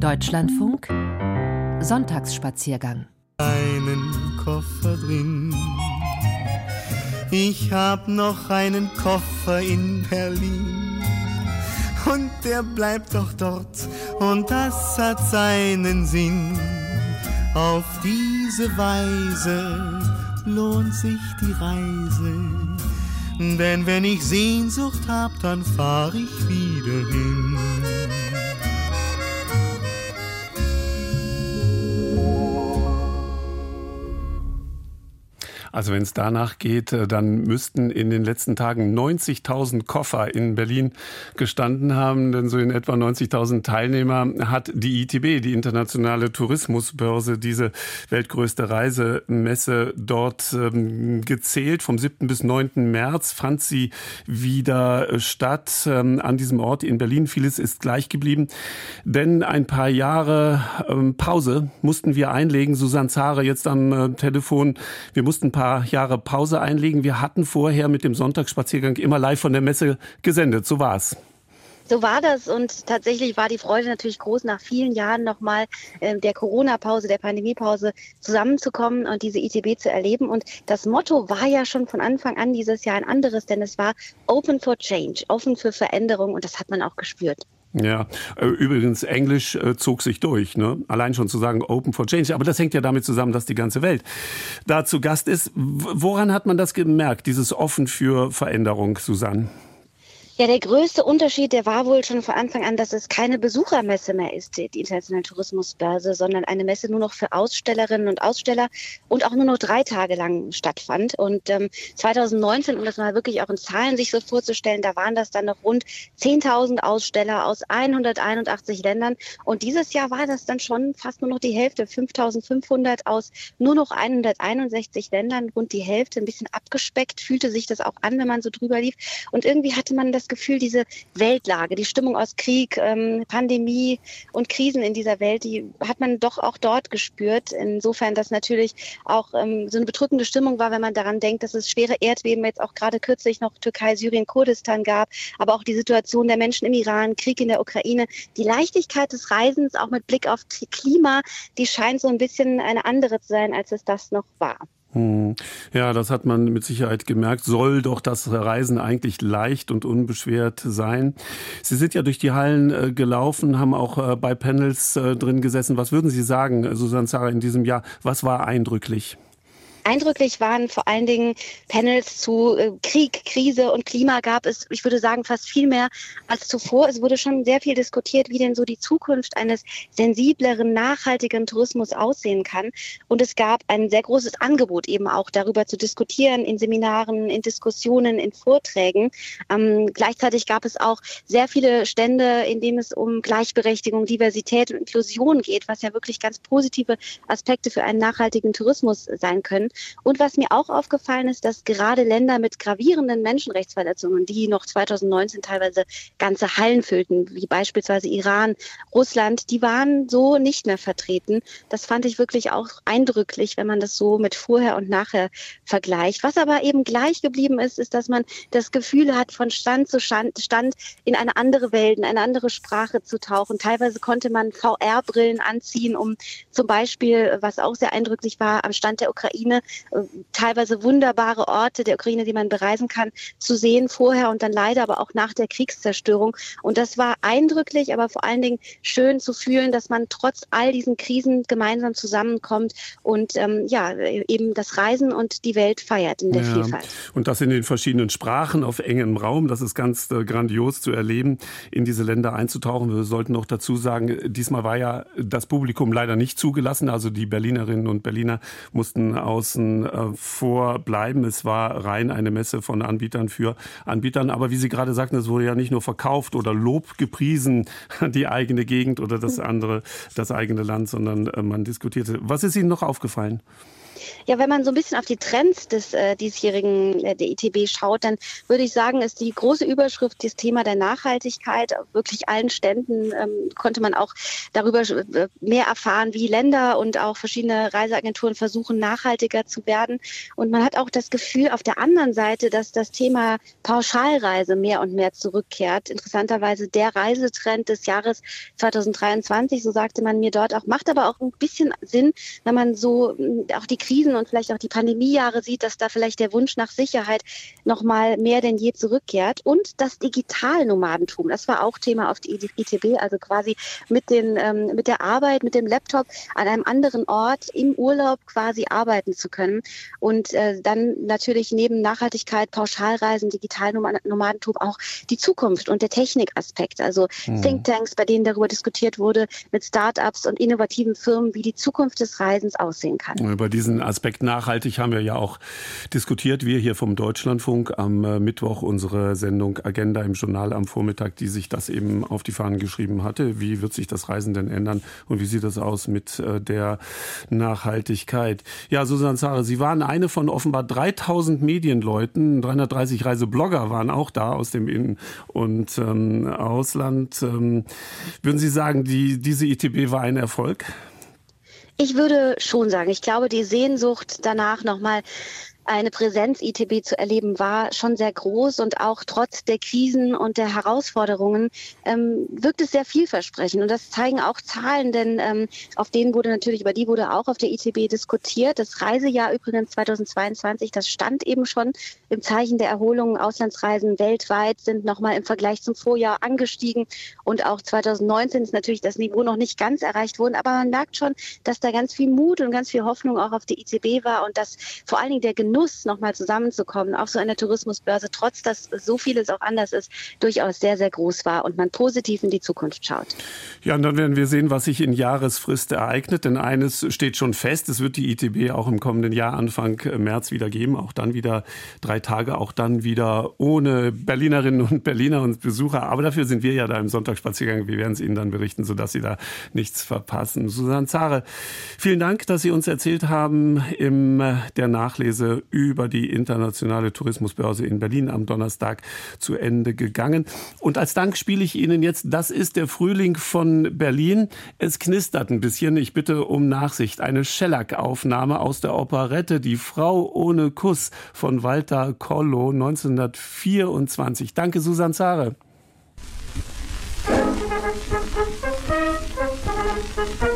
Deutschlandfunk Sonntagsspaziergang. Einen Koffer drin. Ich hab noch einen Koffer in Berlin. Und der bleibt doch dort. Und das hat seinen Sinn. Auf diese Weise lohnt sich die Reise. Denn wenn ich Sehnsucht hab, dann fahr ich wieder hin. Also wenn es danach geht, äh, dann müssten in den letzten Tagen 90.000 Koffer in Berlin gestanden haben, denn so in etwa 90.000 Teilnehmer hat die ITB, die internationale Tourismusbörse, diese weltgrößte Reisemesse dort ähm, gezählt. Vom 7. bis 9. März fand sie wieder statt ähm, an diesem Ort in Berlin. Vieles ist gleich geblieben, denn ein paar Jahre ähm, Pause mussten wir einlegen. Susanne Zahre jetzt am äh, Telefon. Wir mussten ein paar paar Jahre Pause einlegen. Wir hatten vorher mit dem Sonntagsspaziergang immer live von der Messe gesendet. So war es. So war das und tatsächlich war die Freude natürlich groß, nach vielen Jahren nochmal äh, der Corona-Pause, der Pandemie-Pause zusammenzukommen und diese ITB zu erleben. Und das Motto war ja schon von Anfang an dieses Jahr ein anderes, denn es war Open for Change, offen für Veränderung und das hat man auch gespürt. Ja, äh, übrigens, Englisch äh, zog sich durch. Ne? Allein schon zu sagen Open for Change. Aber das hängt ja damit zusammen, dass die ganze Welt da zu Gast ist. Woran hat man das gemerkt, dieses Offen für Veränderung, Susanne? Ja, der größte Unterschied, der war wohl schon von Anfang an, dass es keine Besuchermesse mehr ist, die Internationale Tourismusbörse, sondern eine Messe nur noch für Ausstellerinnen und Aussteller und auch nur noch drei Tage lang stattfand. Und ähm, 2019, um das mal wirklich auch in Zahlen sich so vorzustellen, da waren das dann noch rund 10.000 Aussteller aus 181 Ländern. Und dieses Jahr war das dann schon fast nur noch die Hälfte, 5.500 aus nur noch 161 Ländern, rund die Hälfte, ein bisschen abgespeckt, fühlte sich das auch an, wenn man so drüber lief. Und irgendwie hatte man das Gefühl, diese Weltlage, die Stimmung aus Krieg, ähm, Pandemie und Krisen in dieser Welt, die hat man doch auch dort gespürt. Insofern, dass natürlich auch ähm, so eine bedrückende Stimmung war, wenn man daran denkt, dass es schwere Erdbeben jetzt auch gerade kürzlich noch Türkei, Syrien, Kurdistan gab, aber auch die Situation der Menschen im Iran, Krieg in der Ukraine, die Leichtigkeit des Reisens, auch mit Blick auf Klima, die scheint so ein bisschen eine andere zu sein, als es das noch war. Ja, das hat man mit Sicherheit gemerkt. Soll doch das Reisen eigentlich leicht und unbeschwert sein. Sie sind ja durch die Hallen äh, gelaufen, haben auch äh, bei Panels äh, drin gesessen. Was würden Sie sagen, Susanne Zara, in diesem Jahr? Was war eindrücklich? Eindrücklich waren vor allen Dingen Panels zu äh, Krieg, Krise und Klima gab es, ich würde sagen, fast viel mehr als zuvor. Es wurde schon sehr viel diskutiert, wie denn so die Zukunft eines sensibleren, nachhaltigen Tourismus aussehen kann. Und es gab ein sehr großes Angebot eben auch darüber zu diskutieren in Seminaren, in Diskussionen, in Vorträgen. Ähm, gleichzeitig gab es auch sehr viele Stände, in denen es um Gleichberechtigung, Diversität und Inklusion geht, was ja wirklich ganz positive Aspekte für einen nachhaltigen Tourismus sein können. Und was mir auch aufgefallen ist, dass gerade Länder mit gravierenden Menschenrechtsverletzungen, die noch 2019 teilweise ganze Hallen füllten, wie beispielsweise Iran, Russland, die waren so nicht mehr vertreten. Das fand ich wirklich auch eindrücklich, wenn man das so mit vorher und nachher vergleicht. Was aber eben gleich geblieben ist, ist, dass man das Gefühl hat, von Stand zu Stand, in eine andere Welt, in eine andere Sprache zu tauchen. Teilweise konnte man VR-Brillen anziehen, um zum Beispiel, was auch sehr eindrücklich war, am Stand der Ukraine teilweise wunderbare Orte der Ukraine, die man bereisen kann, zu sehen vorher und dann leider aber auch nach der Kriegszerstörung. Und das war eindrücklich, aber vor allen Dingen schön zu fühlen, dass man trotz all diesen Krisen gemeinsam zusammenkommt und ähm, ja, eben das Reisen und die Welt feiert in der ja. Vielfalt. Und das in den verschiedenen Sprachen auf engem Raum, das ist ganz äh, grandios zu erleben, in diese Länder einzutauchen. Wir sollten noch dazu sagen, diesmal war ja das Publikum leider nicht zugelassen. Also die Berlinerinnen und Berliner mussten aus außen äh, vorbleiben. Es war rein eine Messe von Anbietern für Anbietern. Aber wie Sie gerade sagten, es wurde ja nicht nur verkauft oder Lob gepriesen, die eigene Gegend oder das andere, das eigene Land, sondern äh, man diskutierte. Was ist Ihnen noch aufgefallen? Ja, wenn man so ein bisschen auf die Trends des äh, diesjährigen äh, der ITB schaut, dann würde ich sagen, ist die große Überschrift das Thema der Nachhaltigkeit. Auf wirklich allen Ständen ähm, konnte man auch darüber äh, mehr erfahren, wie Länder und auch verschiedene Reiseagenturen versuchen, nachhaltiger zu werden. Und man hat auch das Gefühl auf der anderen Seite, dass das Thema Pauschalreise mehr und mehr zurückkehrt. Interessanterweise der Reisetrend des Jahres 2023, so sagte man mir dort auch, macht aber auch ein bisschen Sinn, wenn man so auch die Krisen und vielleicht auch die Pandemiejahre sieht, dass da vielleicht der Wunsch nach Sicherheit noch mal mehr denn je zurückkehrt. Und das Digitalnomadentum, das war auch Thema auf die ITB, also quasi mit, den, ähm, mit der Arbeit, mit dem Laptop an einem anderen Ort im Urlaub quasi arbeiten zu können. Und äh, dann natürlich neben Nachhaltigkeit, Pauschalreisen, Digitalnomadentum auch die Zukunft und der Technikaspekt. Also mhm. Thinktanks, bei denen darüber diskutiert wurde, mit Startups und innovativen Firmen, wie die Zukunft des Reisens aussehen kann. Über diesen Aspekt nachhaltig haben wir ja auch diskutiert. Wir hier vom Deutschlandfunk am äh, Mittwoch unsere Sendung Agenda im Journal am Vormittag, die sich das eben auf die Fahnen geschrieben hatte. Wie wird sich das Reisen denn ändern und wie sieht das aus mit äh, der Nachhaltigkeit? Ja, Susanne Zare, Sie waren eine von offenbar 3000 Medienleuten, 330 Reiseblogger waren auch da aus dem In- und ähm, Ausland. Ähm, würden Sie sagen, die, diese ITB war ein Erfolg? Ich würde schon sagen, ich glaube, die Sehnsucht danach nochmal eine Präsenz ITB zu erleben war schon sehr groß und auch trotz der Krisen und der Herausforderungen ähm, wirkt es sehr vielversprechend und das zeigen auch Zahlen, denn ähm, auf denen wurde natürlich, über die wurde auch auf der ITB diskutiert. Das Reisejahr übrigens 2022, das stand eben schon im Zeichen der Erholung. Auslandsreisen weltweit sind nochmal im Vergleich zum Vorjahr angestiegen und auch 2019 ist natürlich das Niveau noch nicht ganz erreicht worden, aber man merkt schon, dass da ganz viel Mut und ganz viel Hoffnung auch auf die ITB war und dass vor allen Dingen der Genuss Genuss, nochmal zusammenzukommen auf so einer Tourismusbörse, trotz dass so vieles auch anders ist, durchaus sehr, sehr groß war und man positiv in die Zukunft schaut. Ja, und dann werden wir sehen, was sich in Jahresfrist ereignet. Denn eines steht schon fest, es wird die ITB auch im kommenden Jahr Anfang März wieder geben. Auch dann wieder drei Tage, auch dann wieder ohne Berlinerinnen und Berliner und Besucher. Aber dafür sind wir ja da im Sonntagsspaziergang. Wir werden es Ihnen dann berichten, sodass Sie da nichts verpassen. Susanne Zare, vielen Dank, dass Sie uns erzählt haben in der Nachlese über die internationale Tourismusbörse in Berlin am Donnerstag zu Ende gegangen. Und als Dank spiele ich Ihnen jetzt, das ist der Frühling von Berlin. Es knistert ein bisschen. Ich bitte um Nachsicht. Eine Schellack-Aufnahme aus der Operette Die Frau ohne Kuss von Walter Kollo 1924. Danke, Susan Zare.